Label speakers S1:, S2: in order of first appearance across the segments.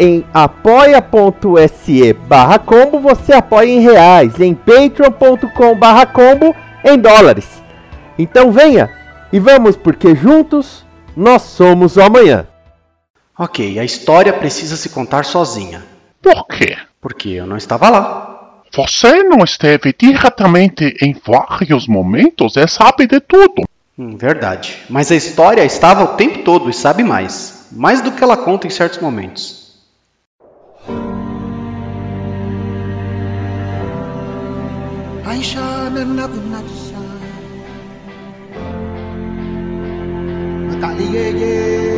S1: Em apoia.se barra combo você apoia em reais, em patreon.com barra combo em dólares. Então venha e vamos porque juntos nós somos o amanhã.
S2: Ok, a história precisa se contar sozinha.
S3: Por quê?
S2: Porque eu não estava lá.
S3: Você não esteve diretamente em vários momentos e sabe de tudo.
S2: Hum, verdade. Mas a história estava o tempo todo e sabe mais. Mais do que ela conta em certos momentos.
S4: I shall another not shine. Mataliye.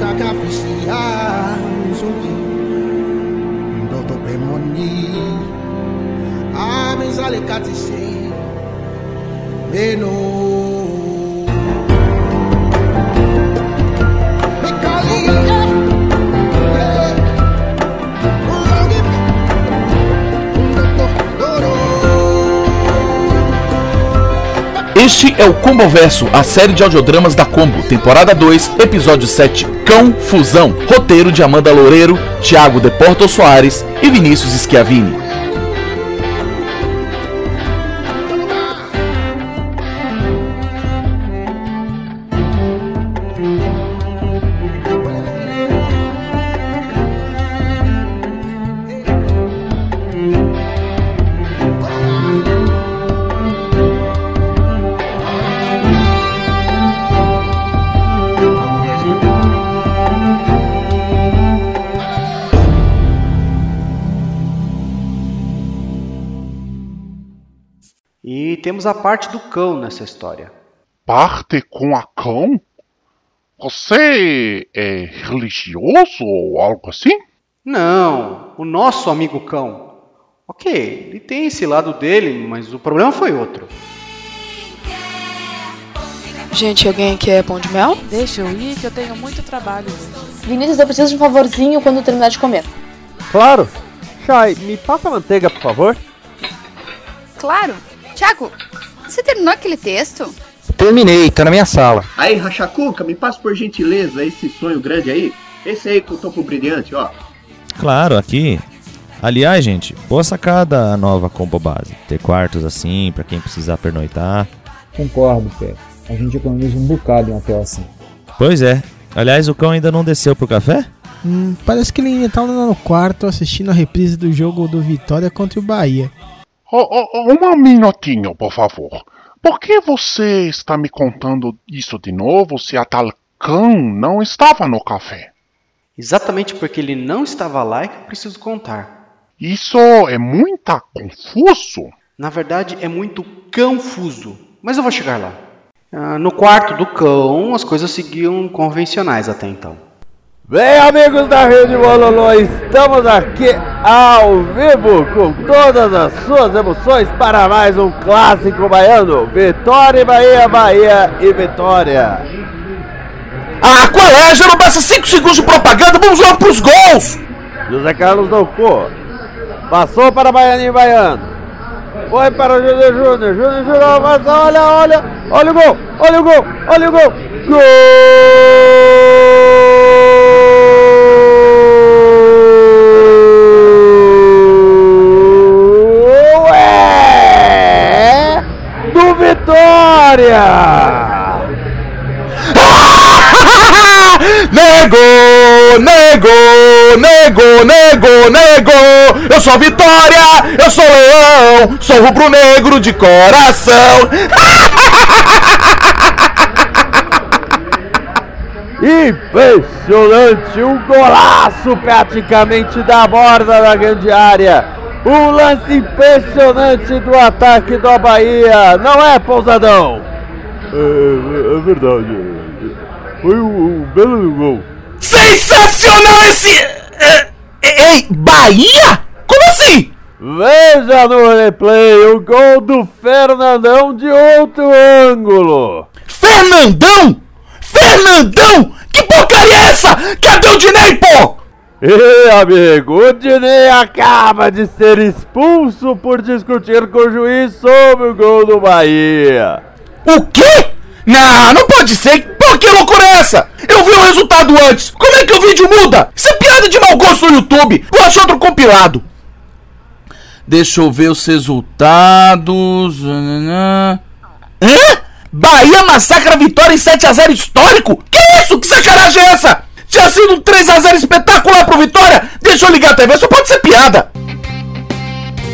S4: Kakafisi anzuki ndoto pemoni amezale katise meno
S5: Este é o Comboverso, a série de audiodramas da Combo, temporada 2, episódio 7, Cão Fusão, roteiro de Amanda Loureiro, Thiago De Porto Soares e Vinícius Schiavini.
S2: Temos a parte do cão nessa história.
S3: Parte com a cão? Você é religioso ou algo assim?
S2: Não, o nosso amigo cão. Ok, ele tem esse lado dele, mas o problema foi outro.
S6: Gente, alguém quer pão de mel?
S7: Deixa eu ir que eu tenho muito trabalho hoje.
S8: Vinícius, eu preciso de um favorzinho quando eu terminar de comer.
S1: Claro! Shai, me passa a manteiga, por favor.
S9: Claro. Tiago, você terminou aquele texto?
S10: Terminei, tá na minha sala.
S11: Aí, Rachacuca, me passa por gentileza esse sonho grande aí. Esse aí com o topo brilhante, ó.
S12: Claro, aqui. Aliás, gente, boa sacada a nova combo base. Ter quartos assim, pra quem precisar pernoitar.
S13: Concordo, Pé. A gente economiza um bocado em um hotel assim.
S12: Pois é. Aliás, o cão ainda não desceu pro café?
S14: Hum, parece que ele ainda tá lá no quarto assistindo a reprise do jogo do Vitória contra o Bahia.
S3: Oh, oh, um minutinho, por favor. Por que você está me contando isso de novo se a tal cão não estava no café?
S2: Exatamente porque ele não estava lá é que eu preciso contar.
S3: Isso é muito confuso.
S2: Na verdade, é muito confuso. Mas eu vou chegar lá. Ah, no quarto do cão, as coisas seguiam convencionais até então.
S1: Bem, amigos da Rede Bololô, estamos aqui ao vivo com todas as suas emoções para mais um clássico baiano. Vitória e Bahia, Bahia e Vitória.
S5: Ah, qual é? Já não passa 5 segundos de propaganda, vamos logo pros gols!
S1: José Carlos Doucô. Passou para Baianinho Baiano. Foi para o Júnior Júnior. Júnior Júnior, olha, olha. Olha o gol, olha o gol, olha o gol. Gol! É do Vitória!
S5: Nego, nego, nego, nego, nego. Eu sou Vitória, eu sou leão, sou rubro-negro de coração.
S1: Impressionante, um golaço praticamente da borda da grande área. Um lance impressionante do ataque do Bahia, não é, Pousadão?
S15: É, é verdade. Foi um, um belo gol.
S5: Sensacional esse. é, Ei, Bahia? Como assim?
S1: Veja no replay o gol do Fernandão de outro ângulo.
S5: Fernandão? Fernandão? Que porcaria é essa? Cadê o Dinei, pô?
S1: Ê, amigo, o Dinei acaba de ser expulso por discutir com o juiz sobre o gol do Bahia.
S5: O quê? Não, não pode ser. Pô, que loucura é essa? Eu vi o resultado antes. Como é que o vídeo muda? Isso é piada de mau gosto no YouTube. Vou achar outro compilado. Deixa eu ver os resultados. Hã? Bahia massacra vitória em 7x0 histórico? Que isso? Que sacanagem é essa? Tinha sido um 3x0 espetacular pro Vitória? Deixa eu ligar a TV, só pode ser piada.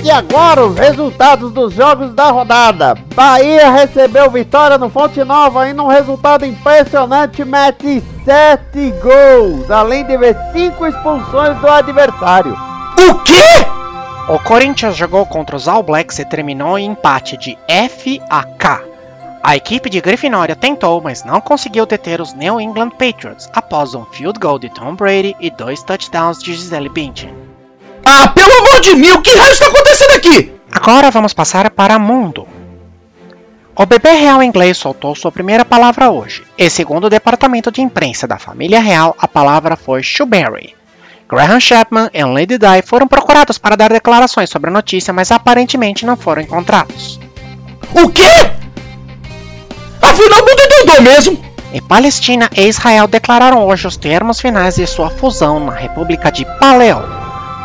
S1: E agora os resultados dos jogos da rodada. Bahia recebeu vitória no Fonte Nova e num resultado impressionante mete 7 gols, além de ver 5 expulsões do adversário.
S5: O quê?
S16: O Corinthians jogou contra os All Blacks e terminou em empate de F a K. A equipe de Grifinória tentou, mas não conseguiu deter os New England Patriots após um field goal de Tom Brady e dois touchdowns de Gisele Bündchen.
S5: Ah, pelo amor de mil, que raio está acontecendo aqui?
S16: Agora vamos passar para Mundo. O bebê real inglês soltou sua primeira palavra hoje, e segundo o departamento de imprensa da família real, a palavra foi Shuberry. Graham Chapman e Lady Di foram procurados para dar declarações sobre a notícia, mas aparentemente não foram encontrados.
S5: O quê? Afinal, o mundo endoidou mesmo.
S16: E Palestina e Israel declararam hoje os termos finais de sua fusão na República de Paleo,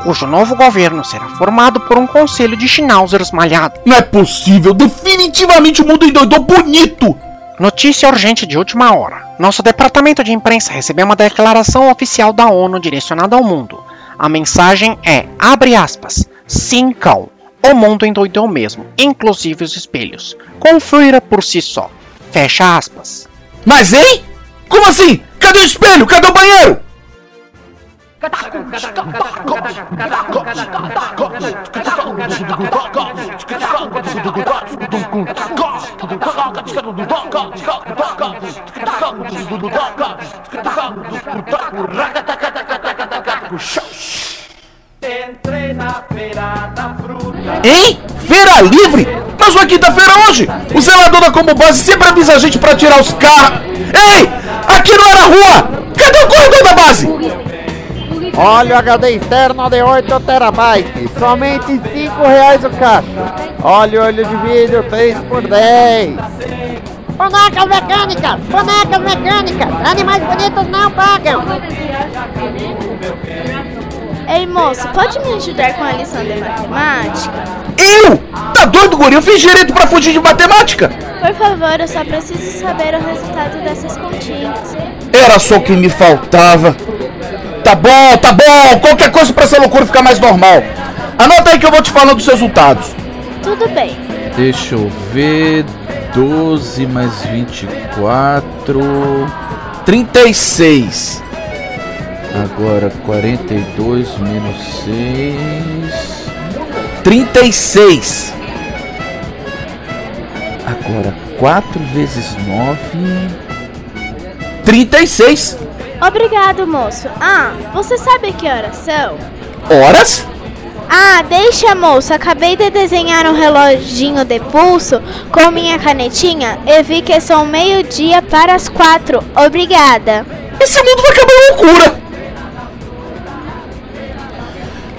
S16: cujo novo governo será formado por um conselho de schnauzers malhados.
S5: Não é possível, definitivamente o mundo endoidou bonito.
S16: Notícia urgente de última hora. Nosso departamento de imprensa recebeu uma declaração oficial da ONU direcionada ao mundo. A mensagem é, abre aspas, sim cão, o mundo endoidou mesmo, inclusive os espelhos. Confira por si só. Fecha aspas.
S5: Mas hein? Como assim? Cadê o espelho? Cadê o banheiro? Hein? Feira livre? Mas é quinta-feira hoje! O zelador da Combo Base sempre avisa a gente pra tirar os carros. Ei! Aqui não era rua! Cadê o corredor da base?
S1: Olha o HD externo de 8 terabytes, somente 5 reais o caixa. Olha o olho de vídeo 3 por 10.
S17: Bonecas mecânicas! Bonecas mecânicas! Animais bonitos não pagam!
S18: Ei moço, pode me ajudar com a lição de matemática?
S5: Eu? Tá doido, guri? Eu fiz direito pra fugir de matemática.
S18: Por favor, eu só preciso saber o resultado dessas continhas.
S5: Era só o que me faltava. Tá bom, tá bom. Qualquer coisa pra essa loucura ficar mais normal. Anota aí que eu vou te falando dos resultados.
S18: Tudo bem.
S5: Deixa eu ver. 12 mais 24. 36. Agora 42 menos 6. 36. Agora 4 vezes 9. 36.
S18: Obrigado, moço. Ah, você sabe que horas são?
S5: Horas?
S18: Ah, deixa, moço. Acabei de desenhar um reloginho de pulso com minha canetinha e vi que são meio-dia para as quatro. Obrigada.
S5: Esse mundo vai acabar loucura.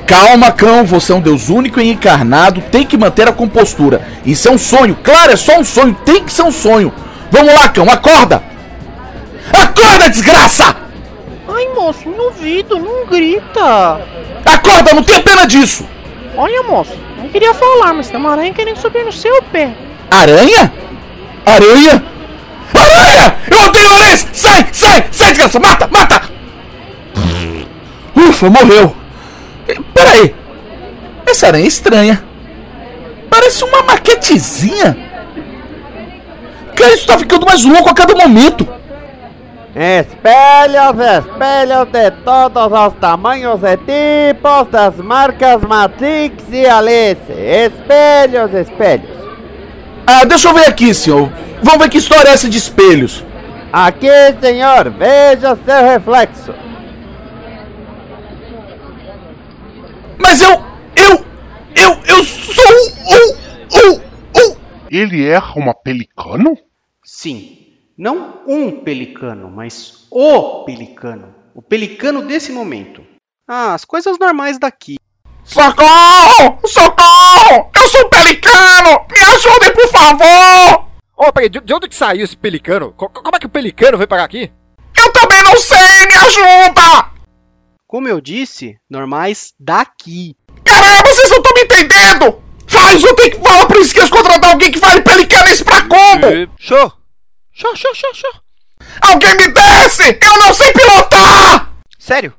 S5: Calma, cão, você é um Deus único e encarnado, tem que manter a compostura. Isso é um sonho, claro, é só um sonho, tem que ser um sonho. Vamos lá, cão, acorda! Acorda, desgraça!
S19: Ai, moço, não ouvido, não grita.
S5: Acorda, não tenha pena disso!
S19: Olha, moço, não queria falar, mas tem uma aranha querendo subir no seu pé.
S5: Aranha? Aranha? Aranha! Eu odeio aranhas! Sai, sai, sai, desgraça! Mata, mata! Ufa!
S20: Ufa, morreu. Peraí. Essa aranha é estranha. Parece uma maquetezinha. Cara, isso tá ficando mais louco a cada momento.
S1: Espelhos, espelhos de todos os tamanhos e tipos das marcas Matrix e Alice. Espelhos, espelhos.
S20: Ah, deixa eu ver aqui, senhor. Vamos ver que história é essa de espelhos.
S1: Aqui, senhor, veja seu reflexo.
S20: Mas eu. Eu. Eu. Eu sou um. Um. Um.
S3: Ele é uma pelicano?
S2: Sim. Não um pelicano, mas o pelicano. O pelicano desse momento. Ah, as coisas normais daqui.
S20: Socorro! Socorro! Eu sou um pelicano! Me ajudem, por favor!
S21: Ô, oh, peraí, de, de, onde que saiu esse pelicano? Co como é que o pelicano veio parar aqui?
S20: Eu também não sei! Me ajuda!
S2: Como eu disse, normais daqui.
S20: Caramba, vocês não estão me entendendo! Faz, eu tenho que falar pro esqueço contratar alguém que fale pelicanes pra combo!
S21: Show! Show, show, show, show!
S20: Alguém me desce! Eu não sei pilotar!
S21: Sério?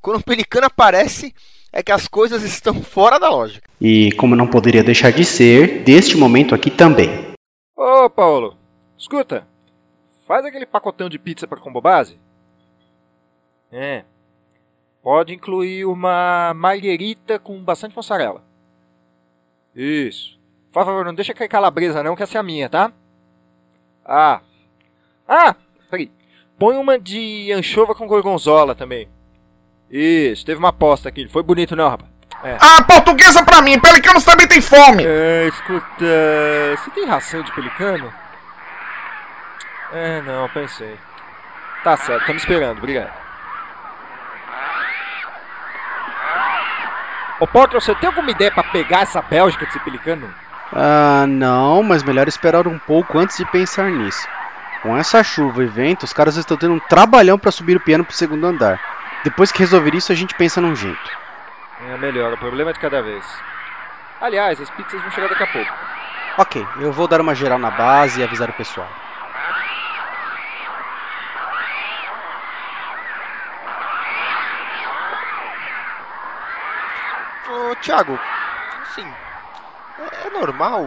S21: Quando um pelicano aparece, é que as coisas estão fora da lógica.
S2: E como não poderia deixar de ser, deste momento aqui também.
S21: Ô, Paulo, escuta. Faz aquele pacotão de pizza para combo base. É. Pode incluir uma marguerita com bastante mussarela. Isso. Por favor, não deixa cair calabresa não, que essa é a minha, tá? Ah. Ah, peraí. Põe uma de anchova com gorgonzola também. Isso, teve uma aposta aqui. Foi bonito não, rapaz?
S20: É. Ah, portuguesa pra mim, pelicanos também tem fome!
S21: É, escuta. Você tem ração de pelicano? É, não, pensei. Tá certo, estamos esperando, obrigado. Ô Potter, você tem alguma ideia pra pegar essa Bélgica desse pelicano?
S2: Ah, não, mas melhor esperar um pouco antes de pensar nisso. Com essa chuva e vento, os caras estão tendo um trabalhão para subir o piano pro segundo andar. Depois que resolver isso, a gente pensa num jeito.
S21: É melhor, o problema é de cada vez. Aliás, as pizzas vão chegar daqui a pouco.
S2: Ok, eu vou dar uma geral na base e avisar o pessoal.
S21: Ô, Thiago, assim, é, é normal?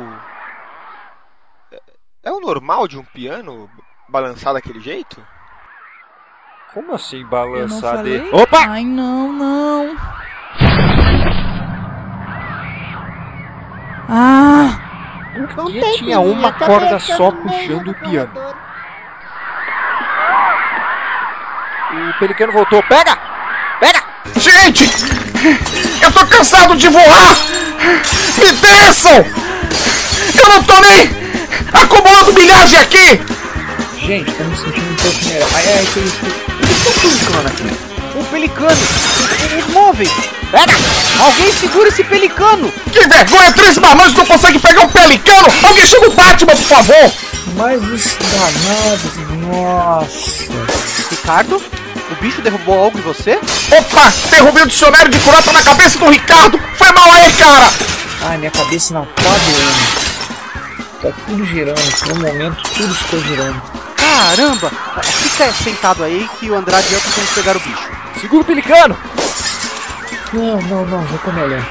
S21: É, é o normal de um piano balançar daquele jeito? Como assim balançar de... Opa!
S9: Ai, não, não. Ah!
S21: Por que tinha uma corda só puxando o piano? O pelicano voltou. Pega! Pega!
S20: Gente! Eu tô cansado de voar! Me desçam! Eu não tô nem acumulando milhagem aqui!
S13: Gente, tô me sentindo um pouco melhor. Ai, ai, que isso?
S2: O pelicano aqui? O pelicano! Os móveis! Pega! Alguém segura esse pelicano!
S20: Que vergonha! Três marmanjos não conseguem pegar um pelicano! Alguém chama o Batman, por favor!
S13: Mas os danados, nossa!
S2: Ricardo? O bicho derrubou algo em você?
S20: Opa! Derrubei o dicionário de curata na cabeça do Ricardo! Foi mal aí, cara!
S13: Ai, minha cabeça não tá doendo. Tá tudo girando, por um momento tudo ficou girando.
S2: Caramba! Fica sentado aí que o Andrade e eu pegar o bicho.
S21: Segura o pelicano!
S13: Não, não, não, já tô melhor.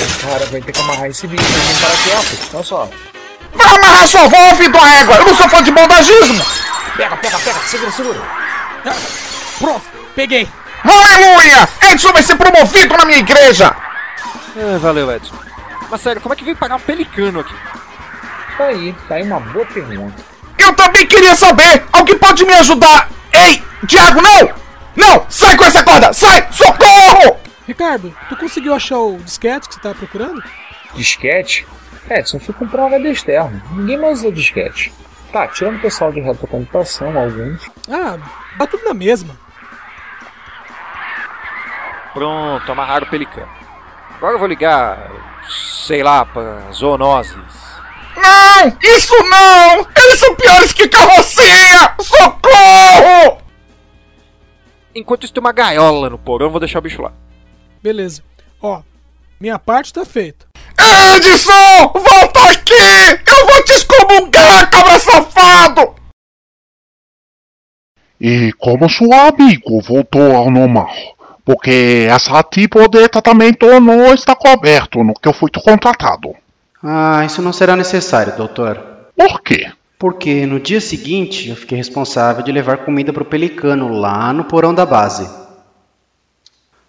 S13: É, cara, vai ter que amarrar esse bicho pra mim para aqui, ó. Olha só.
S20: Vai amarrar sua avó, filho da égua! Eu não sou fã de bondagismo!
S13: Pega, pega, pega, segura, segura.
S21: Ah, pronto, peguei.
S20: Aleluia! Edson vai ser promovido na minha igreja!
S21: É, valeu, Edson. Mas sério, como é que veio pagar um pelicano aqui?
S13: Tá aí, tá aí uma boa pergunta.
S20: Eu também queria saber! Alguém pode me ajudar? Ei, Thiago, não! Não! Sai com essa corda! Sai! Socorro!
S14: Ricardo, tu conseguiu achar o disquete que você tá procurando?
S13: Disquete? É, só fui comprar um HD externo. Ninguém mais usa disquete. Tá, tirando o pessoal de retrocomputação, alguns.
S14: Ah, tá tudo na mesma.
S21: Pronto, amarraram o pelicano. Agora eu vou ligar, sei lá, pra zoonoses.
S20: Não! Isso não! Eles são piores que carrocinha! Socorro!
S21: Enquanto isso tem uma gaiola no porão, eu vou deixar o bicho lá.
S14: Beleza. Ó, minha parte tá feita.
S20: Edson! Volta aqui! Eu vou te excomungar, cabra safado!
S3: E como seu amigo voltou ao normal? Porque essa tipo de tratamento não está coberto no que eu fui contratado.
S2: Ah, isso não será necessário, doutor.
S3: Por quê?
S2: Porque no dia seguinte eu fiquei responsável de levar comida pro pelicano lá no porão da base.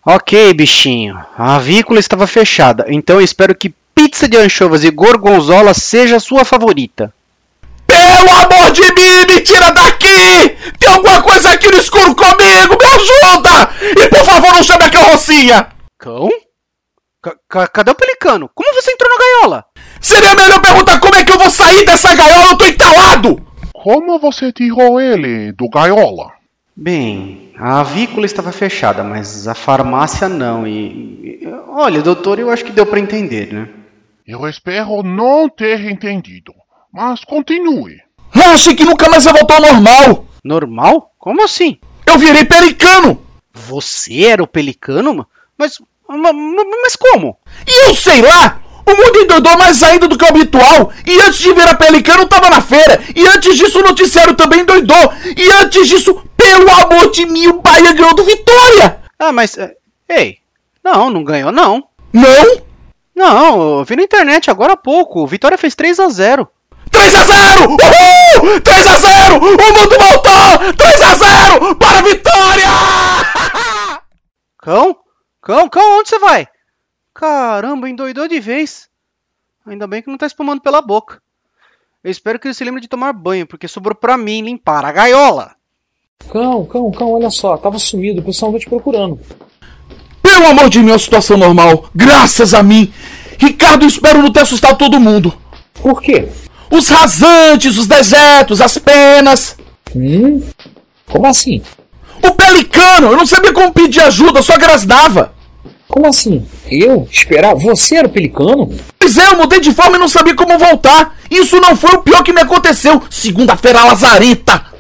S2: Ok, bichinho. A avícola estava fechada, então eu espero que pizza de anchovas e gorgonzola seja a sua favorita.
S5: Pelo amor de mim, me tira daqui! Tem alguma coisa aqui no escuro comigo, me ajuda! E por favor, não chame a carrocinha!
S2: Cão? C cadê o pelicano? Como você entrou na gaiola?
S5: Seria melhor perguntar como é que eu vou sair dessa gaiola, eu tô entalado!
S3: Como você tirou ele do gaiola?
S2: Bem, a avícola estava fechada, mas a farmácia não. E. e olha, doutor, eu acho que deu para entender, né?
S3: Eu espero não ter entendido. Mas continue.
S5: Achei que nunca mais ia voltar ao normal.
S2: Normal? Como assim?
S5: Eu virei pelicano.
S2: Você era o pelicano? Mas. Mas, mas como?
S5: E eu sei lá! O mundo endoidou mais ainda do que o habitual. E antes de virar pelicano, tava na feira. E antes disso, o noticiário também endoidou. E antes disso, pelo amor de mim, o Bahia ganhou do Vitória.
S2: Ah, mas. Ei, não, não ganhou, não.
S5: Não?
S2: Não, eu vi na internet agora há pouco. O Vitória fez 3 a 0
S5: 3 a 0 Uhul! 3 a 0 O mundo voltou! 3 a 0 Para a Vitória!
S2: Cão? Cão, cão, onde você vai? Caramba, endoidou de vez. Ainda bem que não tá espumando pela boca. Eu espero que ele se lembre de tomar banho, porque sobrou pra mim limpar a gaiola.
S13: Cão, cão, cão, olha só, tava sumido, o pessoal tá te procurando.
S5: Pelo amor de Deus, situação normal. Graças a mim. Ricardo, espero não ter assustado todo mundo.
S13: Por quê?
S5: Os rasantes, os desertos, as penas.
S13: Hum? Como assim?
S5: O pelicano! Eu não sabia como pedir ajuda, só grasnava.
S13: Como assim? Eu? Esperar? Você era o pelicano?
S5: Pois é, eu mudei de forma e não sabia como voltar. Isso não foi o pior que me aconteceu. Segunda-feira lazareta.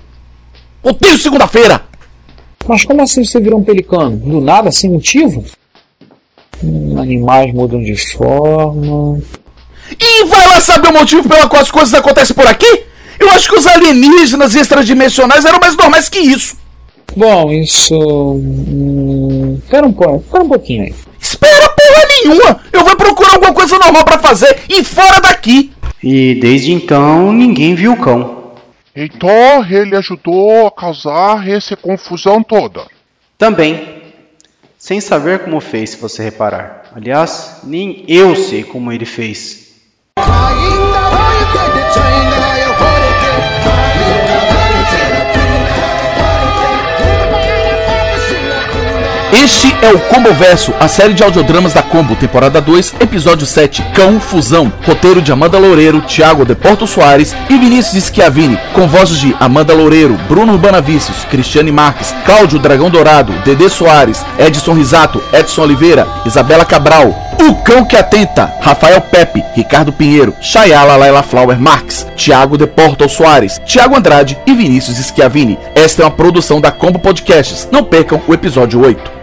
S5: Odeio segunda-feira.
S13: Mas como assim você virou um pelicano? Do nada, sem motivo? Hum, animais mudam de forma.
S5: E vai lá saber o motivo pelo qual as coisas acontecem por aqui? Eu acho que os alienígenas extradimensionais eram mais normais que isso.
S13: Bom, isso. Hum, espera um pouco, espera um pouquinho aí.
S5: Espera porra nenhuma! Eu vou procurar alguma coisa normal para fazer e fora daqui!
S2: E desde então ninguém viu o cão.
S3: Então ele ajudou a causar essa confusão toda.
S2: Também. Sem saber como fez, se você reparar. Aliás, nem eu sei como ele fez.
S5: Este é o Combo Verso, a série de audiodramas da Combo, temporada 2, episódio 7, Cão Fusão. Roteiro de Amanda Loureiro, Thiago Deporto Soares e Vinícius Schiavini, com vozes de Amanda Loureiro, Bruno Urbanavícios, Cristiane Marques, Cláudio Dragão Dourado, Dedê Soares, Edson Risato, Edson Oliveira, Isabela Cabral, O Cão que Atenta, Rafael Pepe, Ricardo Pinheiro, Chayala Laila Flower Marques, Thiago Deporto Soares, Thiago Andrade e Vinícius Schiavini. Esta é uma produção da Combo Podcasts. Não percam o episódio 8.